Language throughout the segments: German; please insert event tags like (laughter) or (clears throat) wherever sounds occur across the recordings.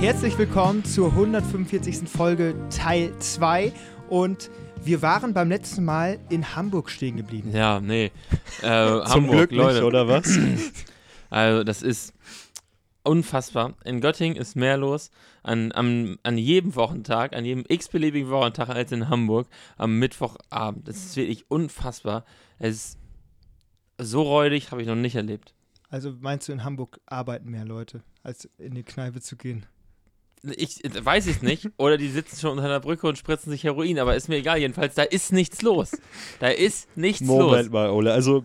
Herzlich willkommen zur 145. Folge Teil 2 und wir waren beim letzten Mal in Hamburg stehen geblieben. Ja, nee. Äh, (laughs) Zum Hamburg, Glück Leute. nicht, oder was? (clears throat) Also, das ist unfassbar. In Göttingen ist mehr los an, am, an jedem Wochentag, an jedem x-beliebigen Wochentag als in Hamburg am Mittwochabend. Das ist wirklich unfassbar. Es ist so räudig, habe ich noch nicht erlebt. Also meinst du, in Hamburg arbeiten mehr Leute, als in die Kneipe zu gehen? Ich weiß es nicht. Oder die sitzen schon unter einer Brücke und spritzen sich Heroin, aber ist mir egal. Jedenfalls, da ist nichts los. Da ist nichts Moment los. mal, Ole. Also,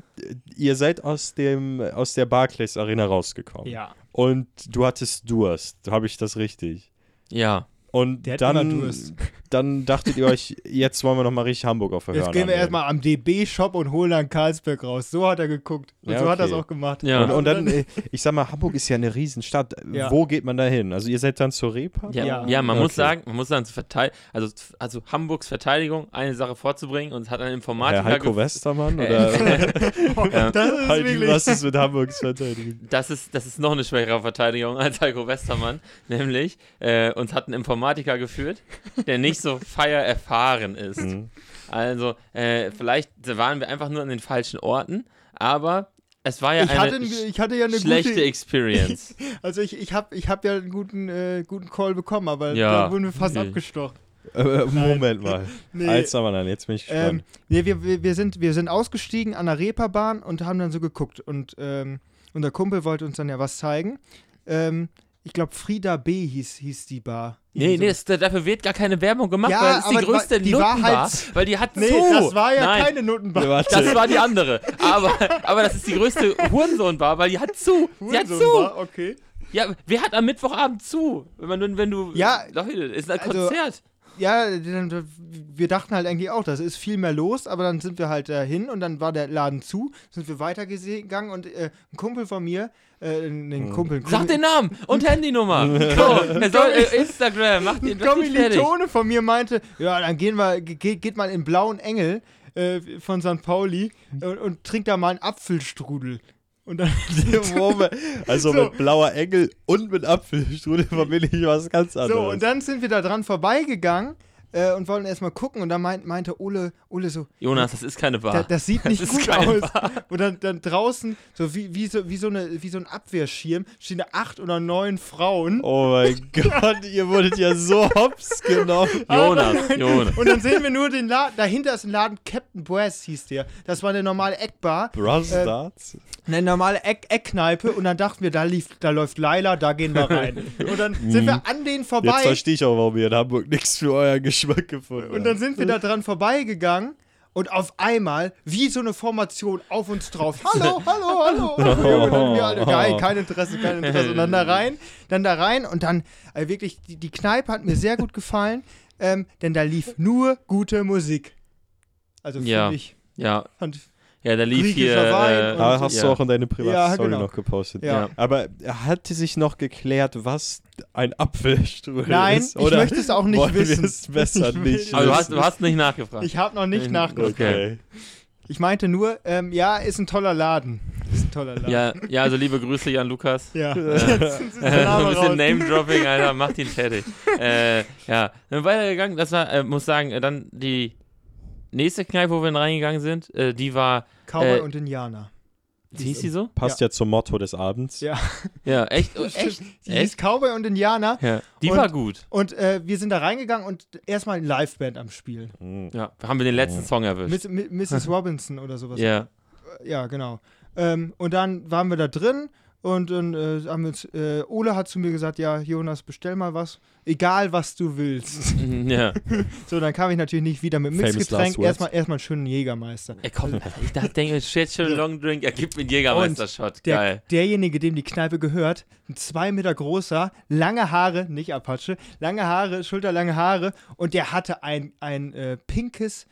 ihr seid aus, dem, aus der Barclays Arena rausgekommen. Ja. Und du hattest Durst. Habe ich das richtig? Ja. Und Der hat immer dann, Durst. Dann dachtet ihr euch, jetzt wollen wir noch mal richtig Hamburg auf der Jetzt gehen wir erstmal am DB-Shop und holen dann Karlsberg raus. So hat er geguckt. Und Ja, so hat er es okay. auch gemacht. Ja. Und, und dann, äh, ich sag mal, Hamburg ist ja eine Riesenstadt. Ja. Wo geht man da hin? Also ihr seid dann zur Reeper? Ja, Ja. man muss Okay. sagen, man muss sagen, also, also Hamburgs Verteidigung, eine Sache vorzubringen und es hat ein Informatiker Herr Heiko Westermann? Äh, Oder? Ja. (laughs) Das ist Heidi, wirklich. was ist mit Hamburgs Verteidigung? Das ist, das ist noch eine schwächere Verteidigung als Heiko Westermann, (laughs) nämlich äh, uns hat ein Informatiker geführt, der nicht so feiererfahren ist. Mhm. Also äh, vielleicht waren wir einfach nur an den falschen Orten, aber es war ja ich, eine hatte, ich hatte ja eine schlechte gute. Experience. (laughs) Also ich, ich habe ich hab ja einen guten, äh, guten Call bekommen, aber Ja. da wurden wir fast Nee. abgestochen. Äh, Moment mal. (laughs) Nee. Als aber dann, jetzt bin ich Ähm, gespannt. nee, wir, wir, wir, sind, wir sind ausgestiegen an der Reeperbahn und haben dann so geguckt. Und ähm, unser Kumpel wollte uns dann ja was zeigen. Ähm, ich glaube, Frieda B. hieß, hieß die Bar. Nee, nee, so. das, dafür wird gar keine Werbung gemacht, Ja, weil es ist die größte die war Nuttenbar, halt- weil die hat nee zu. das war ja Nein, keine Notenbar. Warte. Das war die andere. Aber, aber das ist die größte Hurensohnbar, weil die hat zu. Sie hat zu. Hurensohnbar, okay. Ja, wer hat am Mittwochabend zu? Wenn man wenn du. Ja, Leute, ist ein also- Konzert. Ja, wir dachten halt eigentlich auch, da ist viel mehr los, aber dann sind wir halt dahin und dann war der Laden zu, sind wir weitergegangen und äh, ein Kumpel von mir, äh, ein ein Kumpel, Sag Kumpel, den Namen und Handynummer. (laughs) So, er soll, äh, Instagram, mach den mach den fertig. Kommilitone von mir meinte, ja, dann gehen wir, ge geht mal in Blauen Engel äh, von St. Pauli und, und trinkt da mal einen Apfelstrudel. Und dann, Moment. (laughs) Also So. mit blauer Engel und mit Apfelstrudel verbinde ich was ganz anderes. so, und dann sind wir da dran vorbeigegangen äh, und wollten erstmal gucken und dann meint, meinte Ole, Ole so, Jonas, das ist keine da, Bar. das sieht (laughs) Das nicht ist gut aus. Und dann, dann draußen, so wie, wie, so, wie, so eine, wie so ein Abwehrschirm, stehen da acht oder neun Frauen. oh mein (laughs) Gott, ihr wurdet ja so hops genommen. Jonas, Jonas. Und dann sehen wir nur den Laden, dahinter ist ein Laden, Captain Brass hieß der. Das war eine normale Eckbar, Brass Äh, Darts? eine normale Eck Eckkneipe und dann dachten wir, da, lief, da läuft Laila, da gehen wir rein. Und dann sind wir an denen Jetzt vorbei verstehe ich auch, warum ihr in Hamburg nichts für euren Geschmack gefunden und dann sind wir da dran vorbeigegangen. Und auf einmal, wie so eine Formation, auf uns drauf. (laughs) Hallo, hallo, hallo. (laughs) Und dann wir alle, geil, kein Interesse, kein Interesse. Und dann da rein, dann da rein und dann äh, wirklich, die, die Kneipe hat mir sehr gut gefallen, ähm, denn da lief nur gute Musik. Also finde Ja. ich. Ja, Fand, ja, da lief hier. Äh, und- Ah, hast ja. du auch in deine Ja, Privatstory genau. noch gepostet. ja. Ja. Aber hatte sich noch geklärt, was ein Apfelstrudel Nein, ist? ich Oder möchte es auch nicht wissen. es besser Ich nicht Aber du wissen? hast, du hast nicht nachgefragt. Ich habe noch nicht nachgeguckt. okay. Ich meinte nur, ähm, ja, ist ein toller Laden. Ist ein toller Laden. ja, ja, also liebe Grüße, Jan Lukas. Ja. (laughs) Der Äh, (laughs) ein bisschen. Name-Dropping, Alter, macht ihn fertig. (laughs) äh, ja, dann weitergegangen. Das war, äh, muss sagen, äh, dann die nächste Kneipe, wo wir dann reingegangen sind, äh, die war, Cowboy Äh, und Indianer. hieß die so? Passt ja. zum Motto des Abends. Ja. Ja, echt? (laughs) Oh, echt? Die hieß Cowboy und Indianer. Ja, die Und- war gut. Und äh, wir sind da reingegangen und erstmal eine Liveband am Spielen. Mhm. Ja, haben wir den letzten Song erwischt. Miss, Mi- Mrs. (laughs) Robinson oder sowas. Ja, Ja, genau. Ähm, und dann waren wir da drin und dann äh, haben wir uns, äh, Ole hat zu mir gesagt, ja, Jonas, bestell mal was. Egal, was du willst. (laughs) ja. (laughs) So, dann kam ich natürlich nicht wieder mit Mixgetränk. Erstmal, erstmal einen schönen Jägermeister. Ey, komm, ich dachte, denke, shit, schon Long Drink, er gibt mir einen Jägermeister-Shot. Der, Geil. derjenige, dem die Kneipe gehört, ein zwei Meter großer, lange Haare, nicht Apache, lange Haare, schulterlange Haare und der hatte ein, ein äh, pinkes,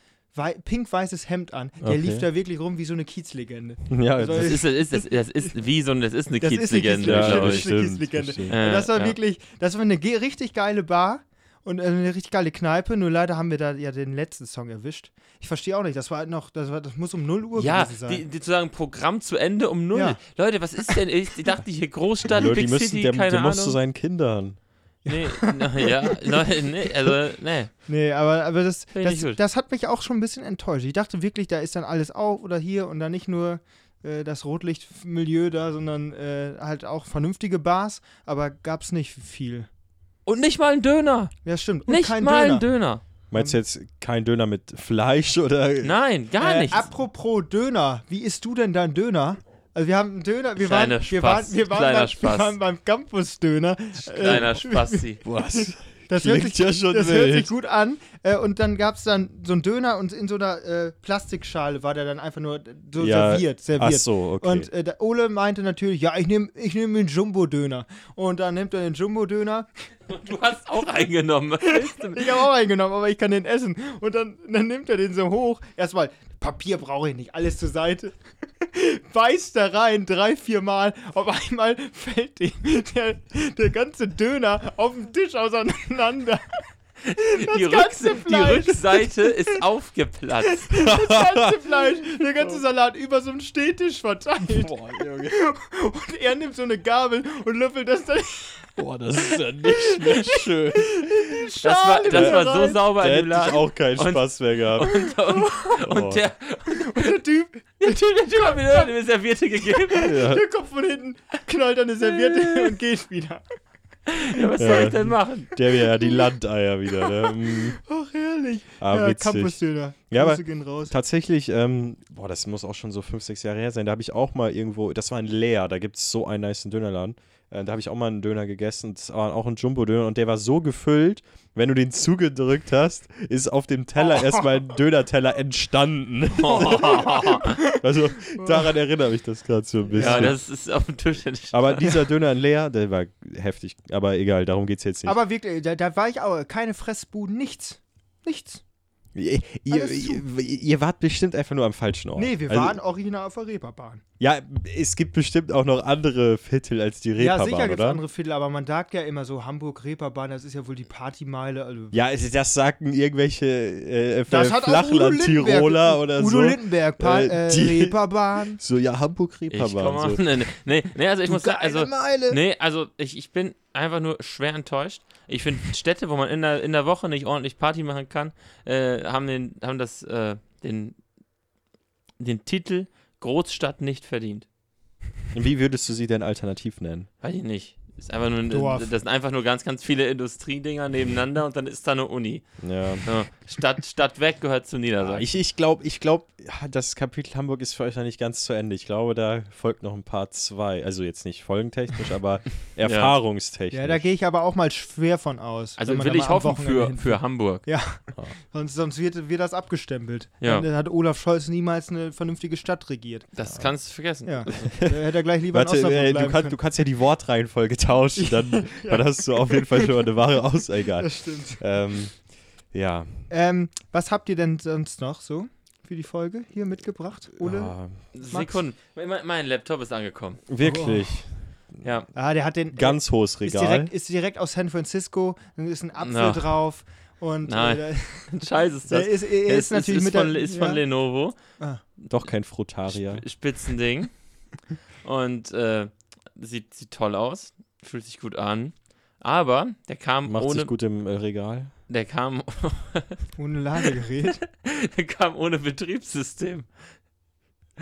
pink-weißes Hemd an. Der Okay. lief da wirklich rum wie so eine Kiezlegende. Ja, Also, Das ist, das ist, das, das ist wie so eine Das ist eine Kiezlegende, das ich. ist eine Kiezlegende. Äh, das war ja. wirklich, das war eine ge- richtig geile Bar und äh, eine richtig geile Kneipe. Nur leider haben wir da ja den letzten Song erwischt. Ich verstehe auch nicht, das war halt noch, das, war, das muss um 0 Uhr Ja, gewesen sein. die, die zu sagen, Programm zu Ende um null. Ja. Leute, was ist denn? Ich dachte hier Großstadt, Leute, Big die müssen, City, der, keine der Ahnung. muss zu seinen Kindern. Nee, na, ja, nein, nee, also, nee. Nee, aber, aber das, das, das hat mich auch schon ein bisschen enttäuscht. Ich dachte wirklich, da ist dann alles auf oder hier und dann nicht nur äh, das Rotlichtmilieu da, sondern äh, halt auch vernünftige Bars, aber gab's nicht viel. Und nicht mal ein Döner. Ja, stimmt. Und Nicht kein mal Döner. ein Döner. Meinst du jetzt kein Döner mit Fleisch oder? Nein, gar äh, nichts. Apropos Döner, wie isst du denn dein Döner? Also wir haben einen Döner, wir Kleiner waren, wir Spaß, waren, wir waren, beim, wir Spaß. waren beim Campus-Döner. Kleiner Äh, Spasti. (laughs) Was? Das hört, sich, ja schon das hört sich gut an. Äh, und dann gab es dann so einen Döner und in so einer äh, Plastikschale war der dann einfach nur so Ja, serviert. Ach serviert. so, okay. Und äh, der Ole meinte natürlich, ja, ich nehme ich nehm den Jumbo-Döner. Und dann nimmt er den Jumbo-Döner. (laughs) Du hast auch eingenommen. (laughs) Ich habe auch eingenommen, aber ich kann den essen. Und dann, dann nimmt er den so hoch. Erstmal, Papier brauche ich nicht, alles zur Seite. (laughs) Beißt da rein, drei, vier Mal. Auf einmal fällt dem der, der ganze Döner auf dem Tisch auseinander. (laughs) Die, Rücks- die. Rückseite ist (laughs) aufgeplatzt. Das ganze Fleisch, der ganze Salat über so einen Stehtisch verteilt. Boah, Junge. Und er nimmt so eine Gabel und löffelt das dann Boah, das ist ja nicht mehr (laughs) schön. Das war, das war so sauber Da in dem hätte ich Laden. auch keinen Und- Spaß mehr gehabt. Und, und, Oh. und der, der Typ, der Typ, der Typ hat mir eine Serviette gegeben. (laughs) Ja. der kommt von hinten, knallt eine Serviette (laughs) und geht wieder. Ja, was soll Ja. ich denn machen? Der wäre ja die Landeier wieder, ne? Mm. Ach, herrlich. Ah, ja, witzig. Campus-Döner. Ja, aber- Grüße gehen raus. Tatsächlich, ähm, boah, das muss auch schon so fünf, sechs Jahre her sein. Da habe ich auch mal irgendwo, das war in Leer, da gibt es so einen nice Dönerladen. Äh, da habe ich auch mal einen Döner gegessen. Das war auch ein Jumbo-Döner und der war so gefüllt, wenn du den zugedrückt hast, ist auf dem Teller erstmal ein Dönerteller entstanden. (laughs) also daran erinnere mich das gerade so ein bisschen. Ja, das ist auf dem Tisch entstanden. aber dieser Döner in Leer, der war heftig. Aber egal, darum geht es jetzt nicht. Aber wirklich, da, da war ich auch, keine Fressbuden, nichts. Nichts. Ihr, ihr, ihr, wart bestimmt einfach nur am falschen Ort. Nee, wir Also, waren original auf der Reeperbahn. Ja, es gibt bestimmt auch noch andere Viertel als die ja, Reeperbahn, sicher gibt es andere Viertel, aber man sagt ja immer so, Hamburg, Reeperbahn, das ist ja wohl die Partymeile. Also Ja, das sagten irgendwelche äh, Udo Flachland-Tiroler Lindenberg- oder Udo so. Lindenberg, pa Äh, äh, die- Reeperbahn. So, ja, ich komme Hamburg-Reeperbahn. So. nee, (laughs) nee, nee, also ich muss sagen, also, Meile. nee, also ich, ich bin einfach nur schwer enttäuscht. Ich finde Städte, wo man in der, in der Woche nicht ordentlich Party machen kann, äh, haben den, haben das, äh, den, den Titel Großstadt nicht verdient. Wie würdest du sie denn alternativ nennen? Weiß ich nicht. Ist einfach nur, Dorf. das sind einfach nur ganz, ganz viele Industriedinger nebeneinander und dann ist da eine Uni. Ja. Ja. Stadt, Stadt weg gehört zu Niedersachsen. Ich, ich glaube, ich glaub, ja, das Kapitel Hamburg ist für euch noch nicht ganz zu Ende. Ich glaube, da folgt noch ein Part 2. Also jetzt nicht folgentechnisch, aber (laughs) erfahrungstechnisch. Ja, da gehe ich aber auch mal schwer von aus. also will ich hoffen für, für Hamburg. Ja, sonst, sonst wird, wird das abgestempelt. Ja. Dann hat Olaf Scholz niemals eine vernünftige Stadt regiert. Das kannst du vergessen. Ja, da hätte er gleich lieber Warte, in Osnabrück äh, du, können. du kannst ja die Wortreihenfolge tauschen, dann, (laughs) dann hast du auf jeden Fall schon mal eine wahre Aus. Egal. Das stimmt. Ähm, ja. Ähm, was habt ihr denn sonst noch so für die Folge hier mitgebracht, Ole? Ah, Sekunden. Mein, mein Laptop ist angekommen. wirklich. Ja. Ah, der hat den Ganz hohes ist Regal. direkt, ist direkt aus San Francisco, dann ist ein Apfel Ja. drauf und Nein. äh, (laughs) Scheiße ist (laughs) der das. ist, er ist, Es natürlich ist, mit von, der, ist von ja. Lenovo. Doch kein Frutaria. Sp- Spitzending. Und äh, sieht, sieht toll aus. Fühlt sich gut an. Aber der kam Macht ohne. sich gut im äh, Regal. Der kam, (laughs) ohne Ladegerät. (laughs) der kam ohne Betriebssystem.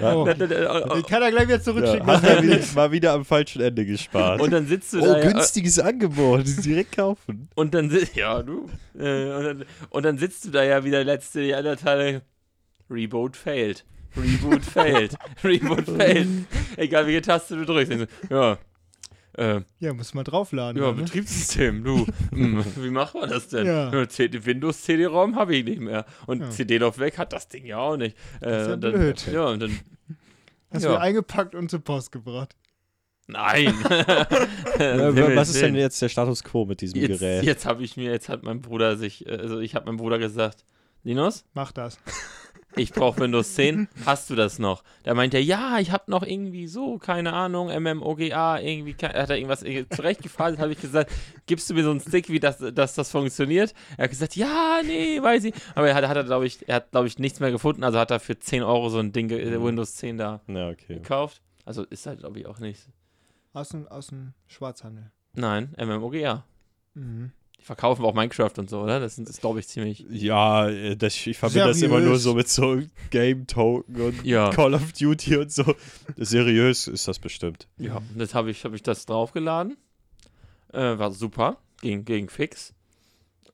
Ja. Oh. Da- da- da- Den kann er gleich wieder Ja, zurückschicken. hat er wieder, mal wieder am falschen Ende gespart. Und dann sitzt du oh, da. ja, günstiges Angebot. Direkt kaufen. (laughs) Und dann ja du. Äh, und, dann, und dann sitzt du da ja wieder letzte die anderen Teile. Reboot failed. Reboot failed. Reboot failed. Egal welche Taste du drückst. Ja. Äh, ja, muss man draufladen. ja, ne? Betriebssystem, du. (laughs) Hm, wie machen wir das denn? Ja. Windows CD-ROM habe ich nicht mehr. Und Ja. CD-Lauf weg hat das Ding ja auch nicht. Äh, ist ja und dann, blöd. Ja, und dann. (laughs) Hast ja. du eingepackt und zur Post gebracht. Nein. (laughs) Was ist denn jetzt der Status quo mit diesem Jetzt, Gerät? jetzt habe ich mir, jetzt hat mein Bruder sich, äh, also ich habe meinem Bruder gesagt, Linus, Mach das. Ich brauche Windows 10, hast du das noch? Da meint er, ja, ich habe noch irgendwie so, keine Ahnung, MMOGA, irgendwie, hat er irgendwas äh, zurechtgefallen, habe ich gesagt, gibst du mir so einen Stick, wie das, dass das funktioniert? Er hat gesagt, ja, nee, weiß ich. Aber er hat, hat er, glaube ich, er hat, glaube ich, nichts mehr gefunden, also hat er für 10 Euro so ein Ding, äh, Windows 10 da Ja, okay. gekauft. Also ist halt, glaube ich, auch nicht. Aus dem, aus dem Schwarzhandel. Nein, MMOGA. Mhm. Die verkaufen auch Minecraft und so, oder? Das ist, glaube ich, ziemlich. Ja, äh, das, ich verbinde das immer nur Seriös. so mit so Game-Token und Ja. Call of Duty und so. Seriös ist das bestimmt. Ja, das habe ich, hab ich das draufgeladen. Äh, war super. Ging, ging fix.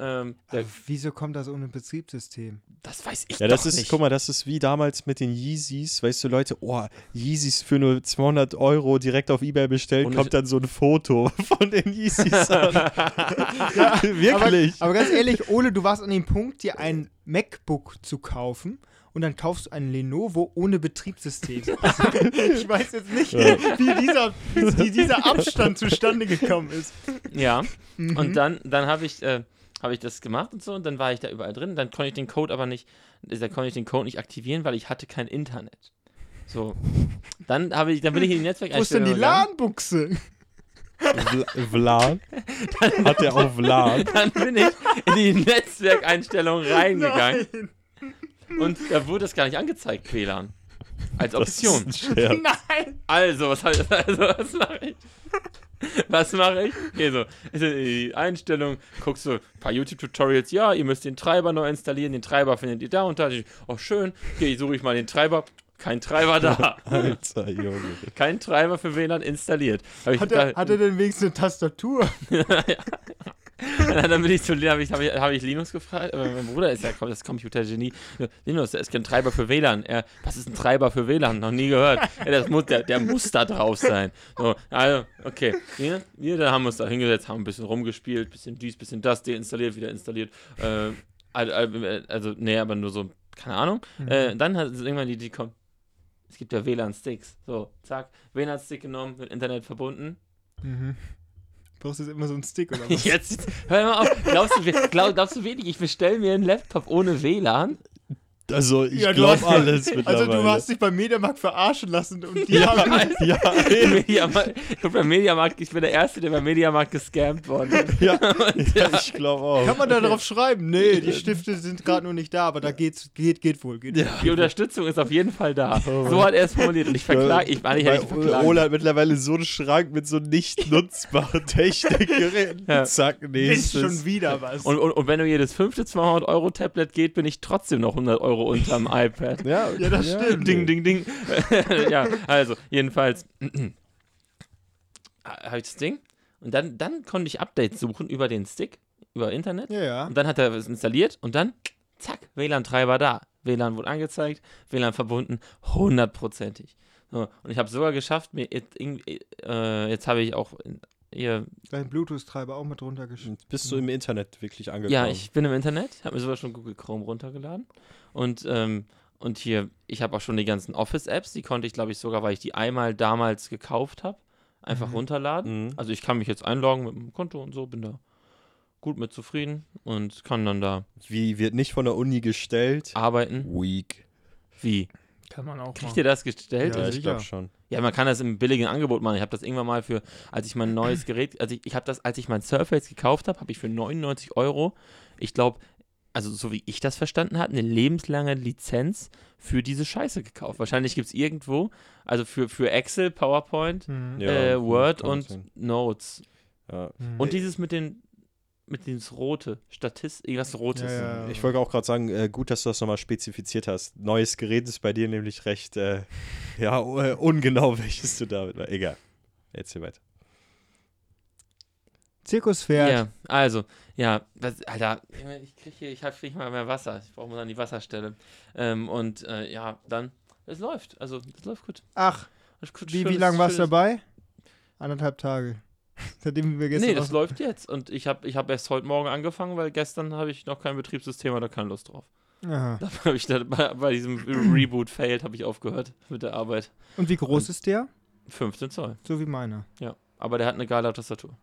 Ähm, der, wieso kommt das ohne Betriebssystem? das weiß ich Ja, das ist, nicht. guck mal, das ist wie damals mit den Yeezys. Weißt du, Leute, oh, Yeezys für nur 200 Euro direkt auf Ebay bestellt, Und kommt dann so ein Foto (laughs) von den Yeezys (laughs) an. (laughs) Wirklich. Aber, aber ganz ehrlich, Ole, du warst an dem Punkt, dir ein MacBook zu kaufen und dann kaufst du ein Lenovo ohne Betriebssystem. Ich weiß jetzt nicht, wie, dieser, wie dieser Abstand zustande gekommen ist. Ja, Mhm. und dann, dann habe ich, äh, hab ich das gemacht und so und dann war ich da überall drin. Dann konnte ich den Code aber nicht, da konnte ich den Code nicht aktivieren, weil ich hatte kein Internet. So. Dann habe ich, dann bin ich in die Wo ist denn die. LAN-Buchse? Vla- Vlan? Hat der auch Vlan? Dann bin ich in die Netzwerkeinstellungen reingegangen Nein. und da wurde das gar nicht angezeigt, WLAN. Als Option. Das ist ein Scherz. Nein. Also, was, also, was mache ich? (laughs) Was mache ich? Hier so, die Einstellung, guckst du ein paar YouTube-Tutorials, ja, ihr müsst den Treiber neu installieren, den Treiber findet ihr da und da. Oh, schön, okay, suche ich mal den Treiber. Kein Treiber da. (laughs) Alter Junge. Kein Treiber für WLAN installiert. Hat er, da- hat er denn wenigstens eine Tastatur? (laughs) (laughs) dann bin ich zu habe ich, hab ich, hab ich Linus gefragt, mein Bruder ist ja das Computergenie. Linus, der ist kein Treiber für WLAN. Er, was ist ein Treiber für WLAN? Noch nie gehört. Ja, das muss, der, der muss da drauf sein. So, also, okay. Wir, wir da haben uns da hingesetzt, haben ein bisschen rumgespielt, bisschen dies, bisschen das, deinstalliert, wieder installiert. Äh, also, nee, aber nur so, keine Ahnung. Äh, dann hat irgendwann die Idee kommt, es gibt ja WLAN-Sticks. So, zack, WLAN-Stick genommen, mit Internet verbunden. Mhm. Brauchst du jetzt immer so einen Stick oder (laughs) was? Jetzt, hör mal auf. Glaubst du, glaub, glaubst du wirklich, ich bestelle mir einen Laptop ohne WLAN? Also, ich Ja, du glaube hast- alles Also du hast dich beim Mediamarkt verarschen lassen und die ja, haben... ja, (laughs) Mediamarkt, beim Mediamarkt, ich bin der Erste, der beim Mediamarkt gescampt worden ist. ja, (laughs) ja, ich glaube auch. Kann man da drauf schreiben? Nee, die Stifte sind gerade noch nicht da, aber da geht's, geht, geht wohl. Geht Ja. wohl. Die Unterstützung ist auf jeden Fall da. So hat er es formuliert und ich verklage, ich meine, ich hätte verklagen. Ola hat mittlerweile so einen Schrank mit so nicht nutzbaren (laughs) Technikgeräten. Ja. Zack, Ist nächstes. schon wieder was. Und, und, und wenn du jedes fünfte 200-Euro-Tablet geht, bin ich trotzdem noch 100 Euro unterm iPad. Ja, Ja, das stimmt. Ding, ding, ding. (laughs) ja, also, jedenfalls (clears throat) habe ich das Ding und dann, dann konnte ich Updates suchen über den Stick, über Internet. ja, ja. Und dann hat er es installiert und dann, zack, WLAN-Treiber da. WLAN wurde angezeigt, WLAN verbunden, hundertprozentig. So, und ich habe sogar geschafft, mir jetzt, äh, jetzt habe ich auch hier, Dein Bluetooth-Treiber auch mit runtergeschickt. Bist du im Internet wirklich angekommen? ja, ich bin im Internet, habe mir sogar schon Google Chrome runtergeladen und ähm, und hier, ich habe auch schon die ganzen Office-Apps, die konnte ich, glaube ich, sogar, weil ich die einmal damals gekauft habe, einfach Mhm. runterladen. Mhm. Also ich kann mich jetzt einloggen mit dem Konto und so, bin da gut mit zufrieden und kann dann da Wie wird nicht von der Uni gestellt? arbeiten. Weak. Wie? Kann man auch Kriegt ihr das gestellt? Ja, Ja, Ja, ich glaube schon. man kann das im billigen Angebot machen. Ich habe das irgendwann mal für, als ich mein neues Gerät, also ich, ich habe das, als ich mein Surface gekauft habe, habe ich für 99 Euro, ich glaube, also so wie ich das verstanden habe, eine lebenslange Lizenz für diese Scheiße gekauft. Wahrscheinlich gibt es irgendwo, also für, für Excel, PowerPoint, Mhm. Ja, äh, Word und. Notes. Ja. Mhm. Und dieses mit den, mit dieses Rote, Statist, irgendwas Rotes. Ja, ja. Ich wollte auch gerade sagen, äh, gut, dass du das nochmal spezifiziert hast. Neues Gerät ist bei dir nämlich recht, äh, (laughs) ja, äh, ungenau, (laughs) welches du damit war. Egal. Erzähl weiter. Zirkuspferd. Ja, also, ja, was, Alter, ich krieg hier, ich hab nicht mal mehr Wasser. Ich brauche mal dann die Wasserstelle. Ähm, und äh, ja, dann, es läuft. Also, es läuft gut. Ach, gut, wie, wie lange warst du dabei? Anderthalb Tage. (laughs) Seitdem wir gestern Nee, das läuft jetzt. Und ich habe ich hab erst heute Morgen angefangen, weil gestern habe ich noch kein Betriebssystem oder keine Lust drauf. Aha. (laughs) Da habe ich da, bei, bei diesem Reboot failed, habe ich aufgehört mit der Arbeit. Und wie groß ist der? 15 Zoll, So wie meiner. ja. Aber der hat eine geile Tastatur.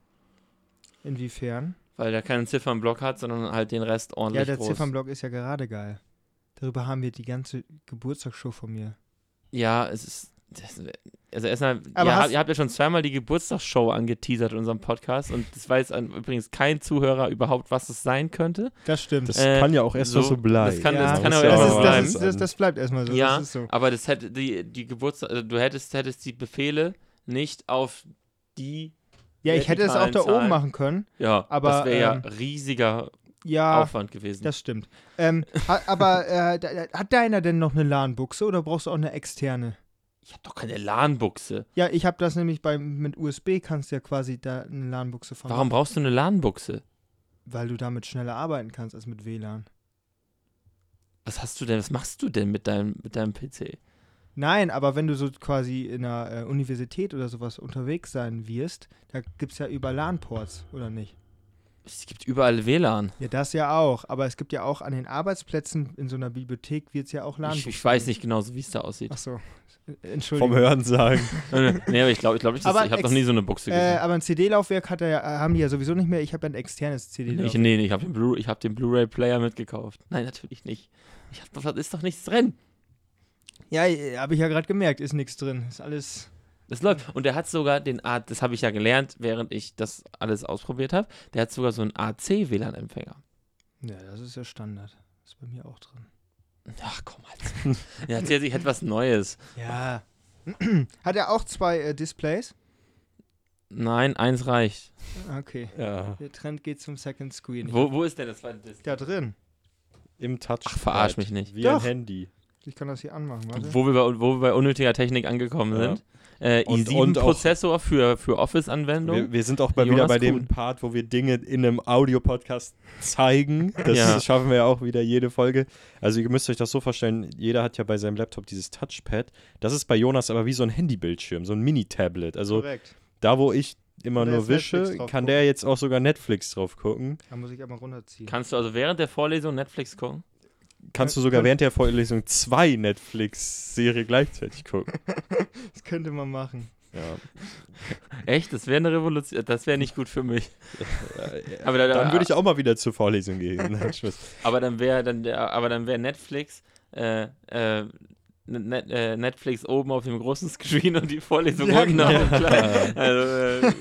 Inwiefern? Weil der keinen Ziffernblock hat, sondern halt den Rest ordentlich Ja, der groß. Ziffernblock ist ja gerade geil. Darüber haben wir die ganze Geburtstagsshow von mir. Ja, es ist. Das, also erstmal, ihr, hast- habt, ihr habt ja schon zweimal die Geburtstagsshow angeteasert in unserem Podcast und das weiß an, übrigens kein Zuhörer überhaupt, was es sein könnte. Das stimmt. Das Äh, kann ja auch erst so- so bleiben. das kann- ja, das kann das, mal mal ist, das, bleiben. ist, das, das bleibt erstmal so. Ja, Das ist so. aber das hätte die, die Geburtstag, also du hättest, hättest die Befehle nicht auf die Ja, ich hätte es auch da oben machen können. Ja, Aber, das wäre ja ähm, riesiger Ja, Aufwand gewesen. das stimmt. Ähm, ha, aber äh, da- hat deiner denn noch eine LAN-Buchse oder brauchst du auch eine externe? Ich habe doch keine LAN-Buchse. Ja, ich habe das nämlich bei, mit USB kannst du ja quasi da eine LAN-Buchse von Warum brauchst du eine LAN-Buchse? Weil du damit schneller arbeiten kannst als mit WLAN. Was hast du denn, was machst du denn mit deinem, mit deinem PC? Nein, aber wenn du so quasi in einer äh, Universität oder sowas unterwegs sein wirst, da gibt es ja über LAN-Ports, oder nicht? Es gibt überall WLAN. Ja, das ja auch. Aber es gibt ja auch an den Arbeitsplätzen in so einer Bibliothek wird es ja auch LAN. Ich, ich weiß nicht genau, so wie es da aussieht. Achso. Vom Entschuldigung. Hören sagen. (laughs) nee, aber ich glaube, ich, glaub, ich, ich habe noch nie so eine Buchse Äh, gesehen. aber ein CD-Laufwerk hat er ja, äh, haben die ja sowieso nicht mehr. Ich habe ja ein externes CD-Laufwerk. nee, nee, ich habe den Blu- ich hab den Blu-ray-Player mitgekauft. Nein, natürlich nicht. Ich hab, da ist doch nichts drin. Ja, habe ich ja gerade gemerkt, ist nichts drin. Ist alles. Das läuft. Und der hat sogar den A, das habe ich ja gelernt, während ich das alles ausprobiert habe. Der hat sogar so einen AC-WLAN-Empfänger. Ja, das ist ja Standard. Ist bei mir auch drin. Ach komm halt. (laughs) Der hat sich etwas Neues. Ja. (clears throat) hat er auch zwei äh, Displays? Nein, eins reicht. Okay. Ja. Der Trend geht zum Second Screen. Wo, wo ist denn das zweite Display? Da drin. Im Touch. Ach, verarsch mich nicht. Wie Doch. ein Handy. Ich kann das hier anmachen, warte. Wo wir, bei, wo wir bei unnötiger Technik angekommen Ja. sind. Äh, Und- und auch- i7-Prozessor für, für Office-Anwendungen. Wir, wir sind auch mal Jonas wieder bei dem Kuhn. Part, wo wir Dinge in einem Audio-Podcast zeigen. Das Ja. (laughs) schaffen wir ja auch wieder jede Folge. Also ihr müsst euch das so vorstellen, jeder hat ja bei seinem Laptop dieses Touchpad. Das ist bei Jonas aber wie so ein Handybildschirm, so ein Mini-Tablet. Also Korrekt. da, wo ich immer nur wische, kann gucken? der jetzt auch sogar Netflix drauf gucken. Da muss ich aber runterziehen. Kannst du also während der Vorlesung Netflix gucken? Kannst du sogar während der Vorlesung zwei Netflix-Serien gleichzeitig gucken. (laughs) Das könnte man machen. Ja. Echt? Das wäre eine Revolution. Das wäre nicht gut für mich. Aber Aber da- dann würde ich auch mal wieder zur Vorlesung gehen. (laughs) Nein. Aber dann wäre dann aber dann wäre Netflix äh, äh, Net, äh, Netflix oben auf dem großen (laughs) Screen und die Vorlesung Ja, unten genau. auf dem kleinen. Also äh, äh,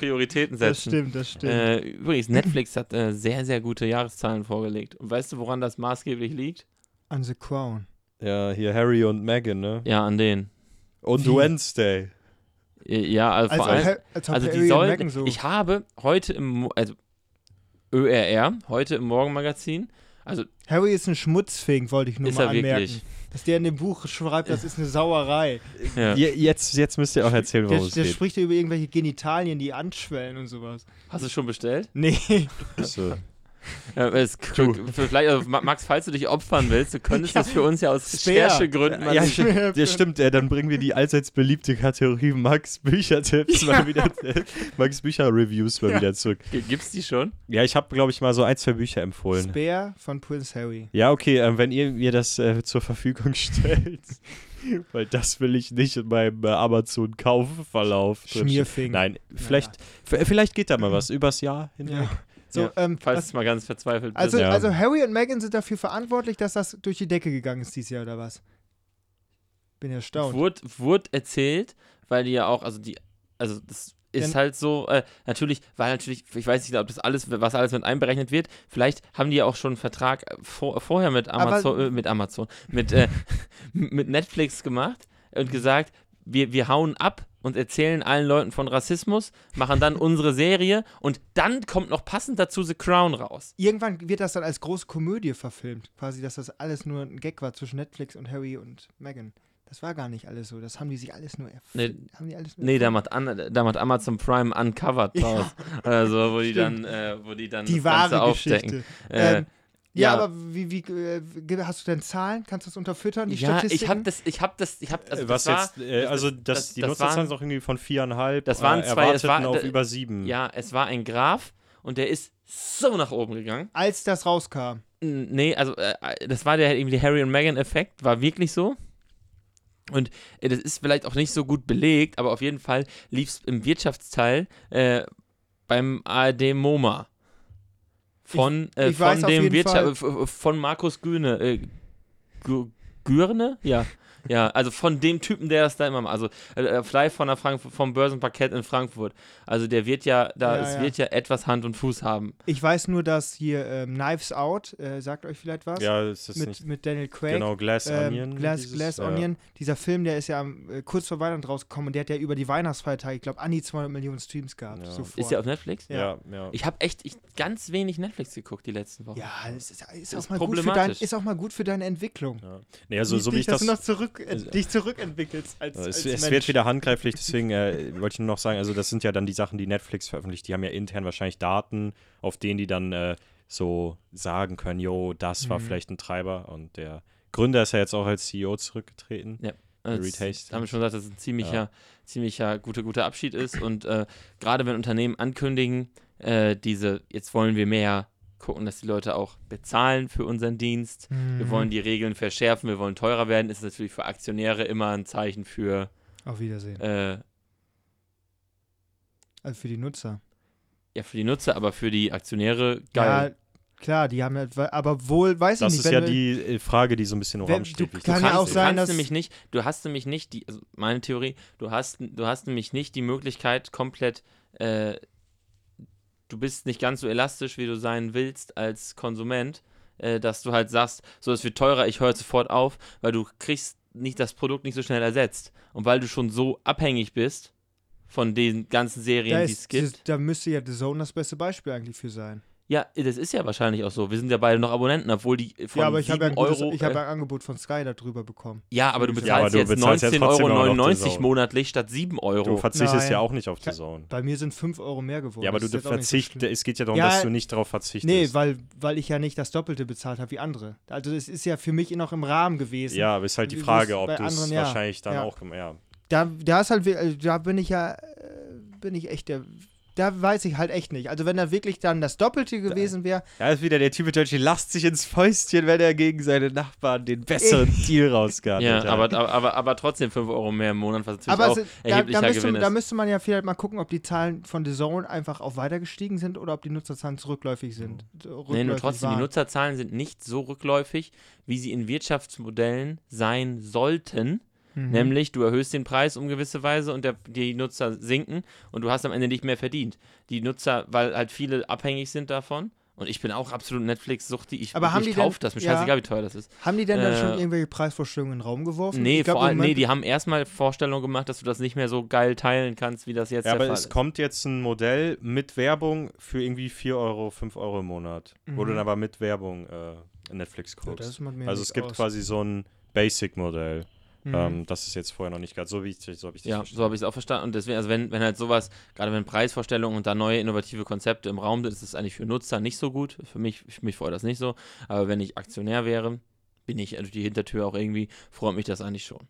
Prioritäten Das setzen. stimmt, das stimmt. Äh, übrigens, Netflix hat äh, sehr, sehr gute Jahreszahlen vorgelegt. Und weißt du, woran das maßgeblich liegt? An The Crown. Ja, hier Harry und Meghan, ne? Ja, an denen. Und Wie? Wednesday. Ja, also, Als vor allem. Als Also die. Meghan so. Ich habe heute im also ÖRR, heute im Morgenmagazin, also Harry ist ein Schmutzfink, wollte ich nur ist mal er anmerken. wirklich. Dass der in dem Buch schreibt, das ist eine Sauerei. Ja. Je- Jetzt, jetzt müsst ihr auch erzählen, Der, worum es der geht. spricht ja über irgendwelche Genitalien, die anschwellen und sowas. Hast du schon bestellt? Nee. So. Ja, es, vielleicht, also Ma- Max, falls du dich opfern willst, du könntest das für uns ja aus. Recherchegründen mal Ja, nicht- st- ja, stimmt. Äh, dann bringen wir die allseits beliebte Kategorie Max Bücher-Tipps mal wieder, äh, Max Bücher-Reviews mal Ja. wieder zurück. Gibt's die schon? Ja, ich habe, glaube ich, mal so ein, zwei Bücher empfohlen. Spare von Prince Harry. Ja, okay, äh, wenn ihr mir das äh, zur Verfügung (laughs) stellt, weil das will ich nicht in meinem äh, Amazon-Kaufverlauf. Schmierfink. Nein, vielleicht, vielleicht geht da mal was übers Jahr hinweg. So, Ja, ähm, Falls was, du mal ganz verzweifelt also, bist. Ja. also Harry und Meghan sind dafür verantwortlich, dass das durch die Decke gegangen ist dieses Jahr, oder was? Bin erstaunt. Wurde, wurde erzählt, weil die ja auch, also die, also das ist halt so, äh, natürlich, weil natürlich, ich weiß nicht, ob das alles, was alles mit einberechnet wird, vielleicht haben die ja auch schon einen Vertrag äh, vor, vorher mit Amazon, äh, mit Amazon, mit, äh, (laughs) mit Netflix gemacht und gesagt, wir, wir hauen ab und erzählen allen Leuten von Rassismus, machen dann unsere Serie und dann kommt noch passend dazu The Crown raus. Irgendwann wird das dann als große Komödie verfilmt. Quasi, dass das alles nur ein Gag war zwischen Netflix und Harry und Meghan. Das war gar nicht alles so. Das haben die sich alles nur erfunden. haben die alles nur Nee, da macht, An da macht Amazon Prime Uncovered draus. Also, wo die dann, äh, wo die dann die das Ganze aufdecken. Äh, ähm, ja, ja. aber wie, wie äh, hast du denn Zahlen? Kannst du das unterfüttern, die ja, Statistiken? ich habe das, ich habe das, ich habe, also Äh, was das war, jetzt, äh, also das- das, das- die das Nutzerzahlen waren- sind auch irgendwie von viereinhalb, Das waren äh, zwei- es war- auf da- über sieben. ja, es war ein Graph und der ist so nach oben gegangen. Als das rauskam. Nee, also äh, das war der irgendwie Harry und Meghan Effekt, war wirklich so. Und äh, das ist vielleicht auch nicht so gut belegt, aber auf jeden Fall lief es im Wirtschaftsteil äh, beim ARD MoMA. Von, äh, ich weiß von dem Wirtschaft, von Markus Güne, äh, Gü- Gürne? Ja. Ja, also von dem Typen, der das da immer macht. Also äh, Fly von der Frankfurt, vom Börsenparkett in Frankfurt. Also der wird ja, da Ja, es ja. wird ja etwas Hand und Fuß haben. Ich weiß nur, dass hier ähm, Knives Out, äh, sagt euch vielleicht was? Ja, ist das mit, nicht. mit Daniel Craig. Genau, Glass Ähm, Onion. Glass, dieses- Glass ja. Onion, dieser Film, der ist ja am, äh, kurz vor Weihnachten rausgekommen und der hat ja über die Weihnachtsfeiertage, ich glaube, an die 200 Millionen Streams gehabt. Ja. Sofort. Ist der auf Netflix? Ja. Ja. Ich habe echt ich, ganz wenig Netflix geguckt die letzten Wochen. ja, ist, ist, Das auch ist mal gut für dein, ist auch mal gut für deine Entwicklung. ja. Nee, also, so wie Nicht, ich dass das. du noch zurück, äh, Also- dich zurückentwickelst als, Es, als es Mensch. wird wieder handgreiflich, deswegen äh, wollte ich nur noch sagen, also das sind ja dann die Sachen, die Netflix veröffentlicht, die haben ja intern wahrscheinlich Daten, auf denen die dann äh, so sagen können, jo, das war Mhm. vielleicht ein Treiber und der Gründer ist ja jetzt auch als CEO zurückgetreten. Reed Hastings. haben wir schon gesagt, dass es ein ziemlicher, Ja. ziemlicher guter, guter Abschied ist. Und äh, gerade wenn Unternehmen ankündigen, äh, diese, jetzt wollen wir mehr gucken, dass die Leute auch bezahlen für unseren Dienst. Wir Mhm. wollen die Regeln verschärfen, wir wollen teurer werden, ist natürlich für Aktionäre immer ein Zeichen für, Auf Wiedersehen. äh, Also für die Nutzer. ja, für die Nutzer, aber für die Aktionäre geil. Ja, klar, die haben ja, aber wohl, weiß Das ich ist nicht. ja wenn wir- die äh, Frage, die so ein bisschen im Raum du steht. kann das ja kannst, auch sehe. du sein, kannst dass- nämlich nicht, du hast nämlich nicht die, also meine Theorie, du hast, du hast nämlich nicht die Möglichkeit komplett, äh, du bist nicht ganz so elastisch, wie du sein willst als Konsument, äh, dass du halt sagst, so es wird teurer, ich höre sofort auf, weil du kriegst nicht das Produkt nicht so schnell ersetzt und weil du schon so abhängig bist von den ganzen Serien, die es gibt. da müsste ja The Zone das beste Beispiel eigentlich für sein. Ja, das ist ja wahrscheinlich auch so. Wir sind ja beide noch Abonnenten, obwohl die von ja, aber ich habe ja, ein 7 gutes- Euro. ich habe äh, ja ein Angebot von Sky darüber bekommen. ja, aber du Ja, bezahlst aber du jetzt bezahlst jetzt 19,99 trotzdem Euro monatlich statt 7 Euro. Du verzichtest Nein. ja auch nicht auf Ka- Zone. Bei mir sind 5 Euro mehr geworden. Ja, aber du Das so verzichtest, schlimm. es geht ja darum, Ja, dass du nicht darauf verzichtest. Nee, weil, weil ich ja nicht das Doppelte bezahlt habe wie andere. Also es ist ja für mich noch im Rahmen gewesen. ja, aber ist halt die Frage, ob du es ja. wahrscheinlich dann Ja. auch, ja. Da, da ist halt, da bin ich ja, äh, bin ich echt der, da weiß ich halt echt nicht. Also wenn da wirklich dann das Doppelte gewesen wäre, Ja, ist wieder der Typ Deutsche, lasst sich ins Fäustchen, wenn er gegen seine Nachbarn den besseren Deal rausgehandelt Ja, aber, aber, aber, aber trotzdem 5 Euro mehr im Monat, was natürlich aber auch es, da, erheblicher da, müsste, Gewinn da ist. müsste man ja vielleicht mal gucken, ob die Zahlen von The Zone einfach auch weiter gestiegen sind oder ob die Nutzerzahlen zurückläufig sind. Nee, nur Rückläufig trotzdem, die waren. Nutzerzahlen sind nicht so rückläufig, wie sie in Wirtschaftsmodellen sein sollten. Mhm. Nämlich, du erhöhst den Preis um gewisse Weise und der, die Nutzer sinken und du hast am Ende nicht mehr verdient. Die Nutzer, weil halt viele abhängig sind davon. Und ich bin auch absolut Netflix-suchtig. Ich, Aber haben ich die kauf denn- das. Mir ja. scheißegal, wie teuer das ist. Haben die denn dann Äh, schon irgendwelche Preisvorstellungen in den Raum geworfen? Nee, Ich glaub, vor allem, nee, die haben erstmal Vorstellungen gemacht, dass du das nicht mehr so geil teilen kannst, wie das jetzt ja, der aber Fall es ist. kommt jetzt ein Modell mit Werbung für irgendwie 4 Euro, 5 Euro im Monat. Wo du Mhm. dann aber mit Werbung äh, Netflix Ja, guckst. mir also es gibt aus. quasi so ein Basic-Modell. Mhm. Ähm, das ist jetzt vorher noch nicht gerade so, wie ich, so habe ich das Ja, so habe ich es auch verstanden. Und deswegen, also wenn, wenn halt sowas, gerade wenn Preisvorstellungen und da neue innovative Konzepte im Raum sind, ist es eigentlich für Nutzer nicht so gut. Für mich, für mich freut das nicht so. Aber wenn ich Aktionär wäre, bin ich durch die Hintertür auch irgendwie, freut mich das eigentlich schon.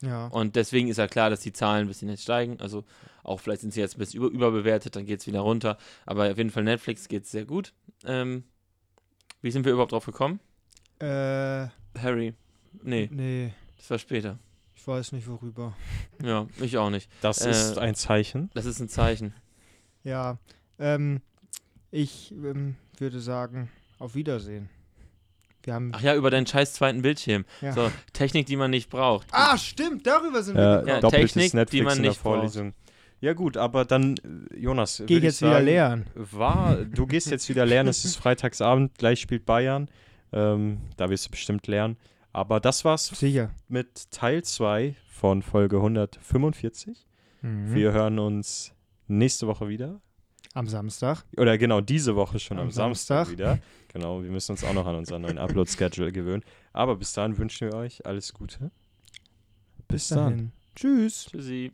ja. Und deswegen ist ja klar, dass die Zahlen ein bisschen jetzt steigen. Also auch vielleicht sind sie jetzt ein bisschen über, überbewertet, dann geht es wieder runter. Aber auf jeden Fall Netflix geht es sehr gut. Ähm, wie sind wir überhaupt drauf gekommen? Äh, Harry. Nee, nee, das war später. ich weiß nicht worüber. Ja, ich auch nicht. Das Äh, ist ein Zeichen. Das ist ein Zeichen. Ja, ähm, ich ähm, würde sagen, auf Wiedersehen. Wir haben. Ach ja, über deinen scheiß zweiten Bildschirm. Ja. So, Technik, die man nicht braucht. Ah, stimmt, darüber sind wir Ja, gekommen. Ja, doppeltes Technik, die Netflix man in der nicht braucht. Vorlesung. Ja gut, aber dann, äh, Jonas, ich jetzt sagen, wieder lernen. War, du gehst jetzt wieder lernen, es ist (laughs) Freitagsabend, gleich spielt Bayern. Ähm, da wirst du bestimmt lernen. Aber das war's Sicher. mit Teil 2 von Folge 145. Mhm. Wir hören uns nächste Woche wieder. Am Samstag. Oder genau, diese Woche schon am, Am Samstag. Samstag. wieder. Genau, wir müssen uns auch noch an unseren neuen Upload-Schedule gewöhnen. Aber bis dahin wünschen wir euch alles Gute. Bis, dann. dahin. Tschüss. Tschüssi.